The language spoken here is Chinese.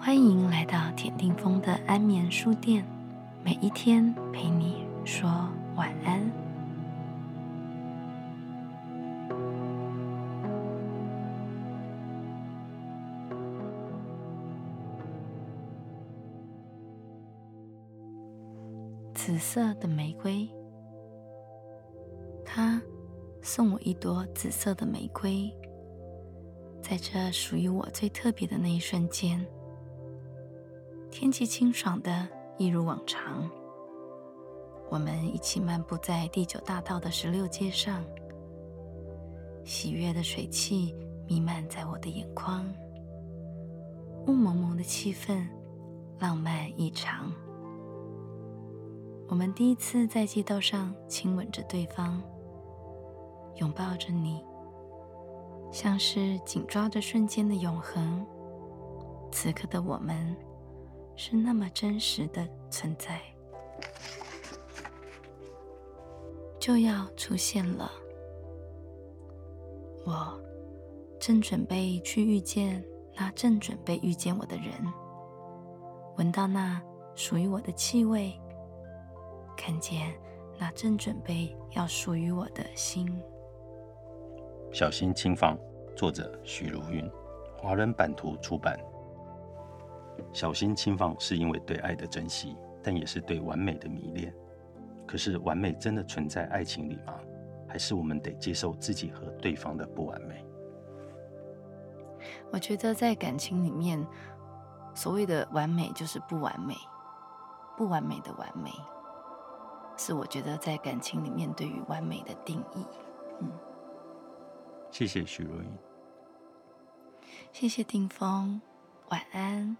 欢迎来到田定峰的安眠书店，每一天陪你说晚安。紫色的玫瑰，他送我一朵紫色的玫瑰，在这属于我最特别的那一瞬间。天气清爽的，一如往常。我们一起漫步在第九大道的石榴街上，喜悦的水汽弥漫在我的眼眶，雾蒙蒙的气氛浪漫异常。我们第一次在街道上亲吻着对方，拥抱着你，像是紧抓着瞬间的永恒。此刻的我们。是那么真实的存在，就要出现了。我正准备去遇见那正准备遇见我的人，闻到那属于我的气味，看见那正准备要属于我的心。小心轻放，作者许如云，华人版图出版。小心轻放，是因为对爱的珍惜，但也是对完美的迷恋。可是，完美真的存在爱情里吗？还是我们得接受自己和对方的不完美？我觉得，在感情里面，所谓的完美就是不完美，不完美的完美，是我觉得在感情里面对于完美的定义。嗯，谢谢许若云，谢谢丁峰，晚安。